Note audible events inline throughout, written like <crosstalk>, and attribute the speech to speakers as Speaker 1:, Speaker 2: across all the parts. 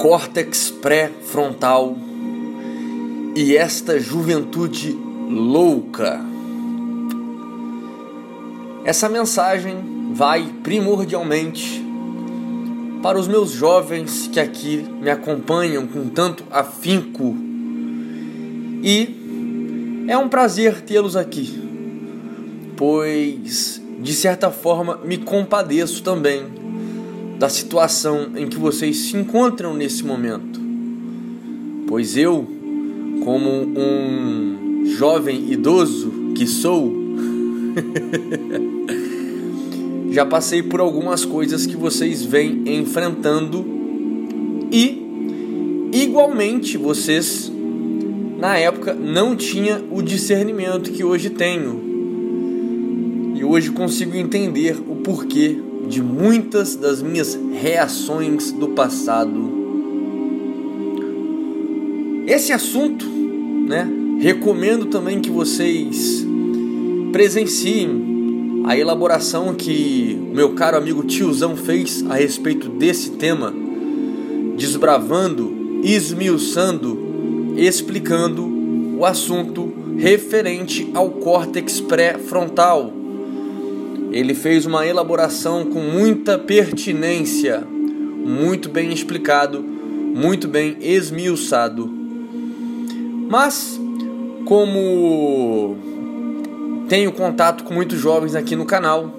Speaker 1: córtex pré-frontal e esta juventude louca. Essa mensagem vai primordialmente para os meus jovens que aqui me acompanham com tanto afinco e é um prazer tê-los aqui, pois de certa forma me compadeço também da situação em que vocês se encontram nesse momento, pois eu, como um jovem idoso que sou, <laughs> já passei por algumas coisas que vocês vêm enfrentando e igualmente vocês na época não tinha o discernimento que hoje tenho. E hoje consigo entender o porquê de muitas das minhas reações do passado. Esse assunto, né? Recomendo também que vocês presenciem a elaboração que o meu caro amigo tiozão fez a respeito desse tema, desbravando, esmiuçando, explicando o assunto referente ao córtex pré-frontal. Ele fez uma elaboração com muita pertinência, muito bem explicado, muito bem esmiuçado. Mas, como tenho contato com muitos jovens aqui no canal,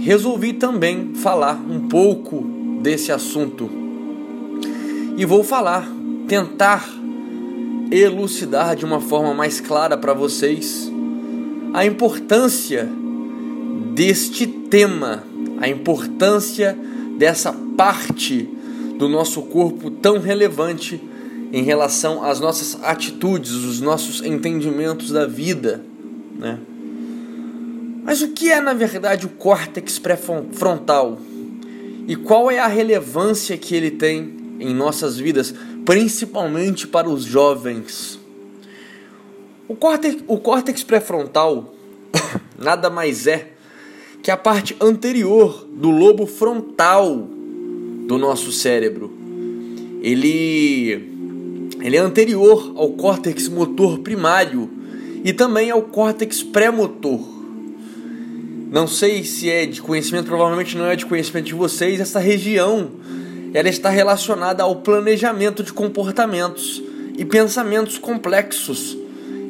Speaker 1: resolvi também falar um pouco desse assunto. E vou falar, tentar elucidar de uma forma mais clara para vocês a importância deste tema, a importância dessa parte do nosso corpo tão relevante em relação às nossas atitudes, os nossos entendimentos da vida, né? Mas o que é na verdade o córtex pré-frontal? E qual é a relevância que ele tem em nossas vidas, principalmente para os jovens? O córtex, o córtex pré-frontal <coughs> nada mais é que a parte anterior do lobo frontal do nosso cérebro. Ele, ele é anterior ao córtex motor primário e também ao córtex pré-motor. Não sei se é de conhecimento, provavelmente não é de conhecimento de vocês. Essa região ela está relacionada ao planejamento de comportamentos e pensamentos complexos,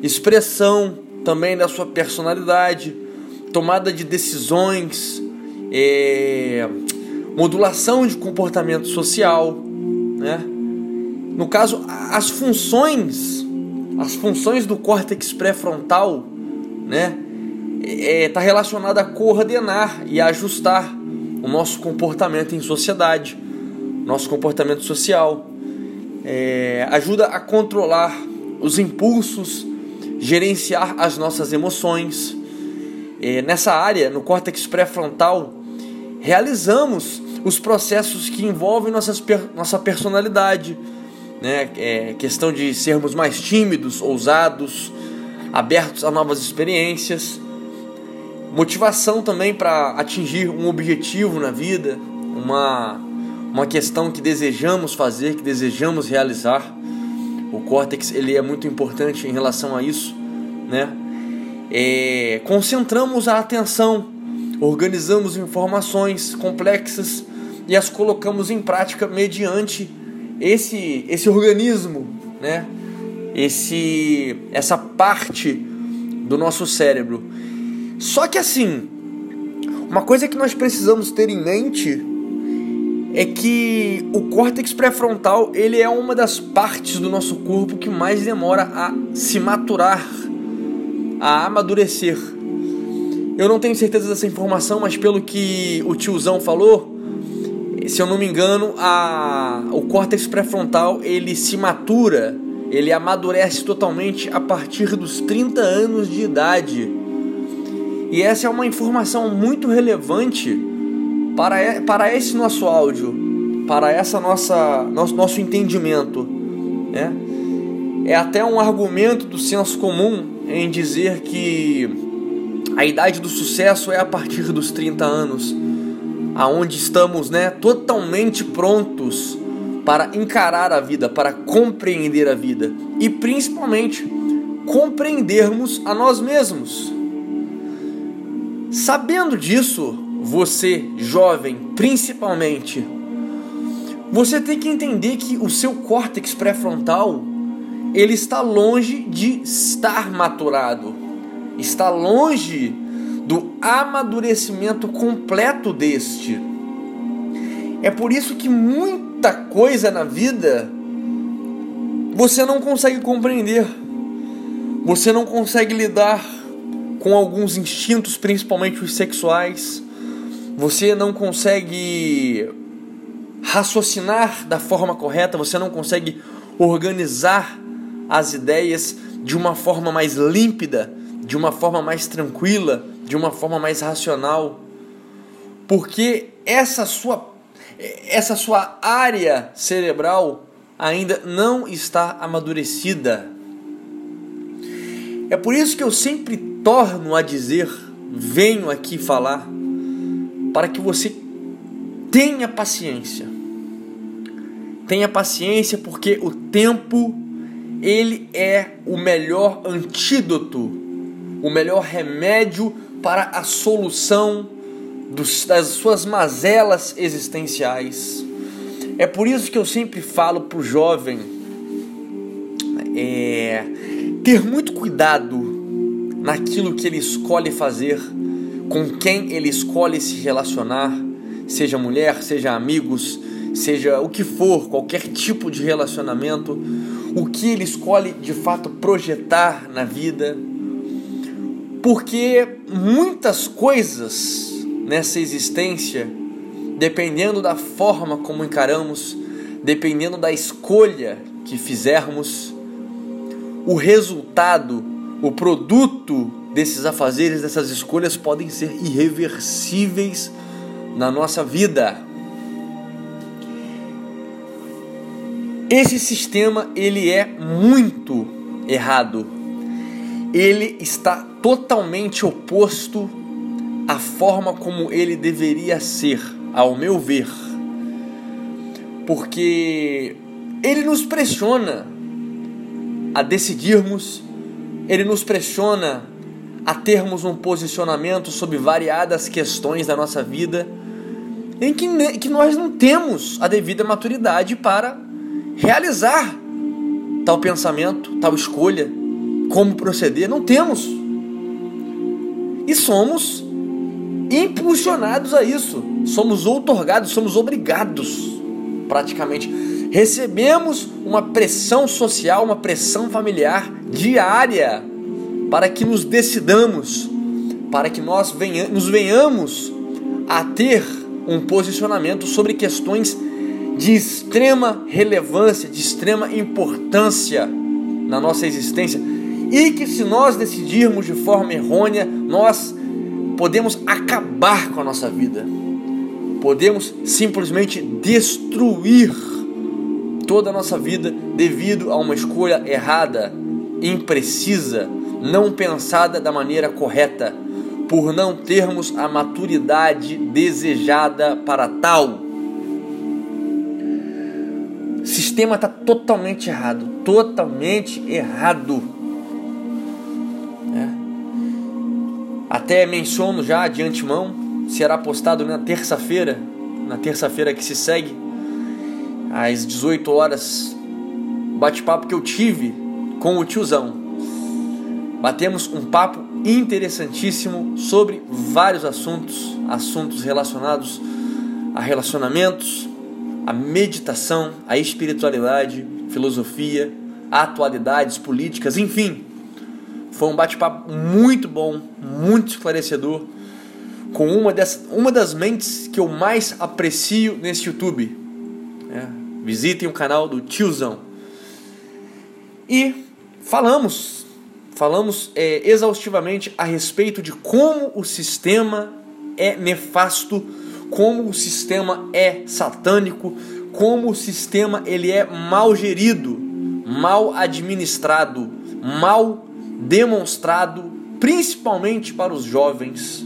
Speaker 1: expressão também da sua personalidade, tomada de decisões, é, modulação de comportamento social, né? No caso, as funções, as funções do córtex pré-frontal, né? está é, tá relacionada a coordenar e a ajustar o nosso comportamento em sociedade, nosso comportamento social. É, ajuda a controlar os impulsos, gerenciar as nossas emoções. É, nessa área, no córtex pré-frontal, realizamos os processos que envolvem nossas, nossa personalidade, né? É, questão de sermos mais tímidos, ousados, abertos a novas experiências motivação também para atingir um objetivo na vida, uma, uma questão que desejamos fazer, que desejamos realizar. O córtex ele é muito importante em relação a isso, né? É, concentramos a atenção, organizamos informações complexas e as colocamos em prática mediante esse esse organismo, né? Esse essa parte do nosso cérebro só que assim, uma coisa que nós precisamos ter em mente é que o córtex pré-frontal ele é uma das partes do nosso corpo que mais demora a se maturar, a amadurecer. Eu não tenho certeza dessa informação, mas pelo que o tiozão falou, se eu não me engano, a, o córtex pré-frontal ele se matura, ele amadurece totalmente a partir dos 30 anos de idade. E essa é uma informação muito relevante para, para esse nosso áudio, para essa nossa nosso, nosso entendimento. Né? É até um argumento do senso comum em dizer que a idade do sucesso é a partir dos 30 anos, aonde estamos né, totalmente prontos para encarar a vida, para compreender a vida e principalmente compreendermos a nós mesmos. Sabendo disso, você, jovem, principalmente, você tem que entender que o seu córtex pré-frontal ele está longe de estar maturado, está longe do amadurecimento completo deste. É por isso que muita coisa na vida você não consegue compreender, você não consegue lidar com alguns instintos, principalmente os sexuais, você não consegue raciocinar da forma correta, você não consegue organizar as ideias de uma forma mais límpida, de uma forma mais tranquila, de uma forma mais racional. Porque essa sua essa sua área cerebral ainda não está amadurecida. É por isso que eu sempre torno a dizer, venho aqui falar, para que você tenha paciência. Tenha paciência porque o tempo ele é o melhor antídoto, o melhor remédio para a solução dos, das suas mazelas existenciais. É por isso que eu sempre falo para o jovem é, ter muito cuidado naquilo que ele escolhe fazer, com quem ele escolhe se relacionar, seja mulher, seja amigos, seja o que for, qualquer tipo de relacionamento o que ele escolhe de fato projetar na vida, porque muitas coisas nessa existência, dependendo da forma como encaramos, dependendo da escolha que fizermos, o resultado, o produto desses afazeres, dessas escolhas podem ser irreversíveis na nossa vida. Esse sistema ele é muito errado. Ele está totalmente oposto à forma como ele deveria ser, ao meu ver. Porque ele nos pressiona a decidirmos, ele nos pressiona a termos um posicionamento sobre variadas questões da nossa vida em que, que nós não temos a devida maturidade para realizar tal pensamento, tal escolha, como proceder, não temos. E somos impulsionados a isso, somos outorgados, somos obrigados, praticamente. Recebemos uma pressão social, uma pressão familiar diária para que nos decidamos, para que nós venha, nos venhamos a ter um posicionamento sobre questões de extrema relevância, de extrema importância na nossa existência e que se nós decidirmos de forma errônea, nós podemos acabar com a nossa vida. Podemos simplesmente destruir toda a nossa vida devido a uma escolha errada, imprecisa, não pensada da maneira correta, por não termos a maturidade desejada para tal. Sistema está totalmente errado, totalmente errado. É. Até menciono já de antemão, será postado na terça-feira, na terça-feira que se segue, às 18 horas, bate-papo que eu tive com o tiozão. Batemos um papo interessantíssimo sobre vários assuntos, assuntos relacionados a relacionamentos, a meditação, a espiritualidade, filosofia, atualidades políticas, enfim. Foi um bate-papo muito bom, muito esclarecedor, com uma, dessas, uma das mentes que eu mais aprecio nesse YouTube. É, visitem o canal do Tiozão. E falamos, falamos é, exaustivamente a respeito de como o sistema é nefasto como o sistema é satânico, como o sistema ele é mal gerido, mal administrado, mal demonstrado, principalmente para os jovens.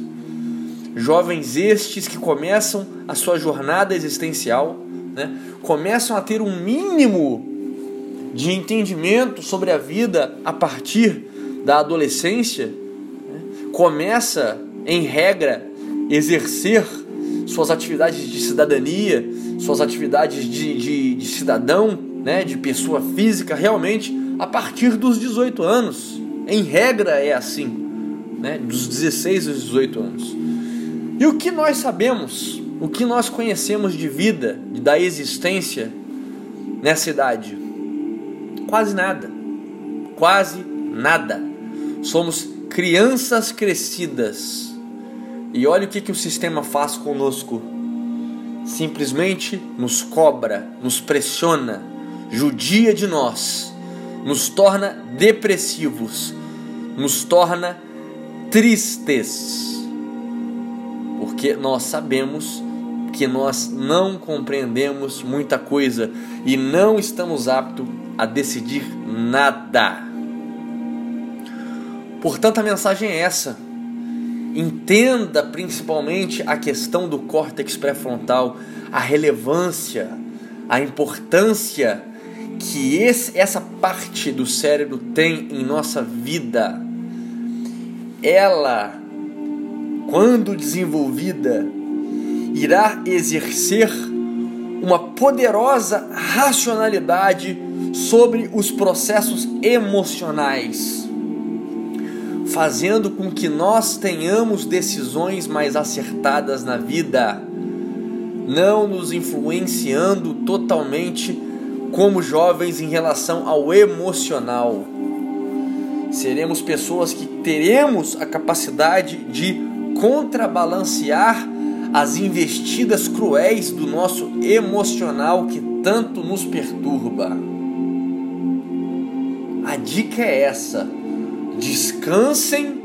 Speaker 1: Jovens estes que começam a sua jornada existencial, né, começam a ter um mínimo de entendimento sobre a vida a partir da adolescência, né, começa, em regra, exercer suas atividades de cidadania, suas atividades de, de, de cidadão, né, de pessoa física, realmente a partir dos 18 anos. Em regra é assim, né, dos 16 aos 18 anos. E o que nós sabemos, o que nós conhecemos de vida, da existência nessa idade? Quase nada. Quase nada. Somos crianças crescidas. E olha o que, que o sistema faz conosco. Simplesmente nos cobra, nos pressiona, judia de nós, nos torna depressivos, nos torna tristes porque nós sabemos que nós não compreendemos muita coisa e não estamos aptos a decidir nada. Portanto, a mensagem é essa. Entenda principalmente a questão do córtex pré-frontal, a relevância, a importância que esse, essa parte do cérebro tem em nossa vida. Ela quando desenvolvida, irá exercer uma poderosa racionalidade sobre os processos emocionais, fazendo com que nós tenhamos decisões mais acertadas na vida, não nos influenciando totalmente como jovens em relação ao emocional. Seremos pessoas que teremos a capacidade de contrabalancear as investidas cruéis do nosso emocional que tanto nos perturba. A dica é essa: descansem,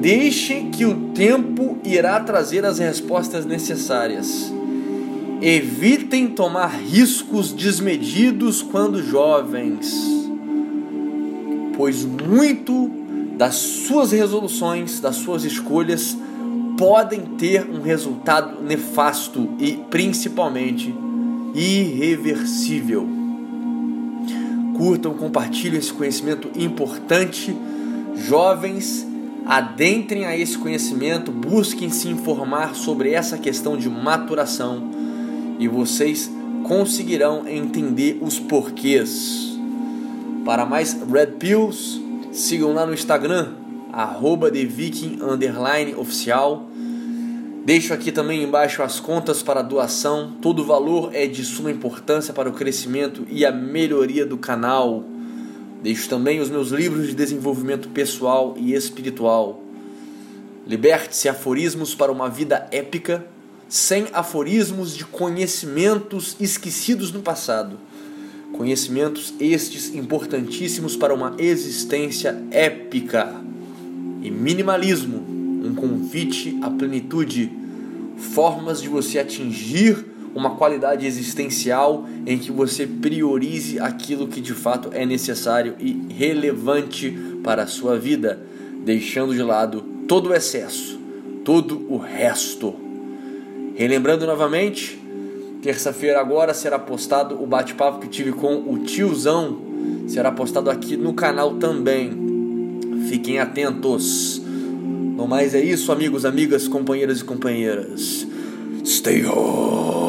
Speaker 1: deixem que o tempo irá trazer as respostas necessárias. Evitem tomar riscos desmedidos quando jovens, pois muito das suas resoluções, das suas escolhas, podem ter um resultado nefasto e principalmente irreversível. Curtam, compartilhem esse conhecimento importante. Jovens, adentrem a esse conhecimento, busquem se informar sobre essa questão de maturação e vocês conseguirão entender os porquês. Para mais Red Pills, Sigam lá no Instagram, arroba oficial. Deixo aqui também embaixo as contas para doação. Todo valor é de suma importância para o crescimento e a melhoria do canal. Deixo também os meus livros de desenvolvimento pessoal e espiritual. Liberte-se aforismos para uma vida épica, sem aforismos de conhecimentos esquecidos no passado Conhecimentos estes importantíssimos para uma existência épica. E minimalismo, convite à plenitude, formas de você atingir uma qualidade existencial em que você priorize aquilo que de fato é necessário e relevante para a sua vida, deixando de lado todo o excesso, todo o resto. Relembrando novamente, Terça-feira agora será postado o bate-papo que tive com o tiozão. Será postado aqui no canal também. Fiquem atentos. No mais é isso, amigos, amigas, companheiras e companheiras. Stay home.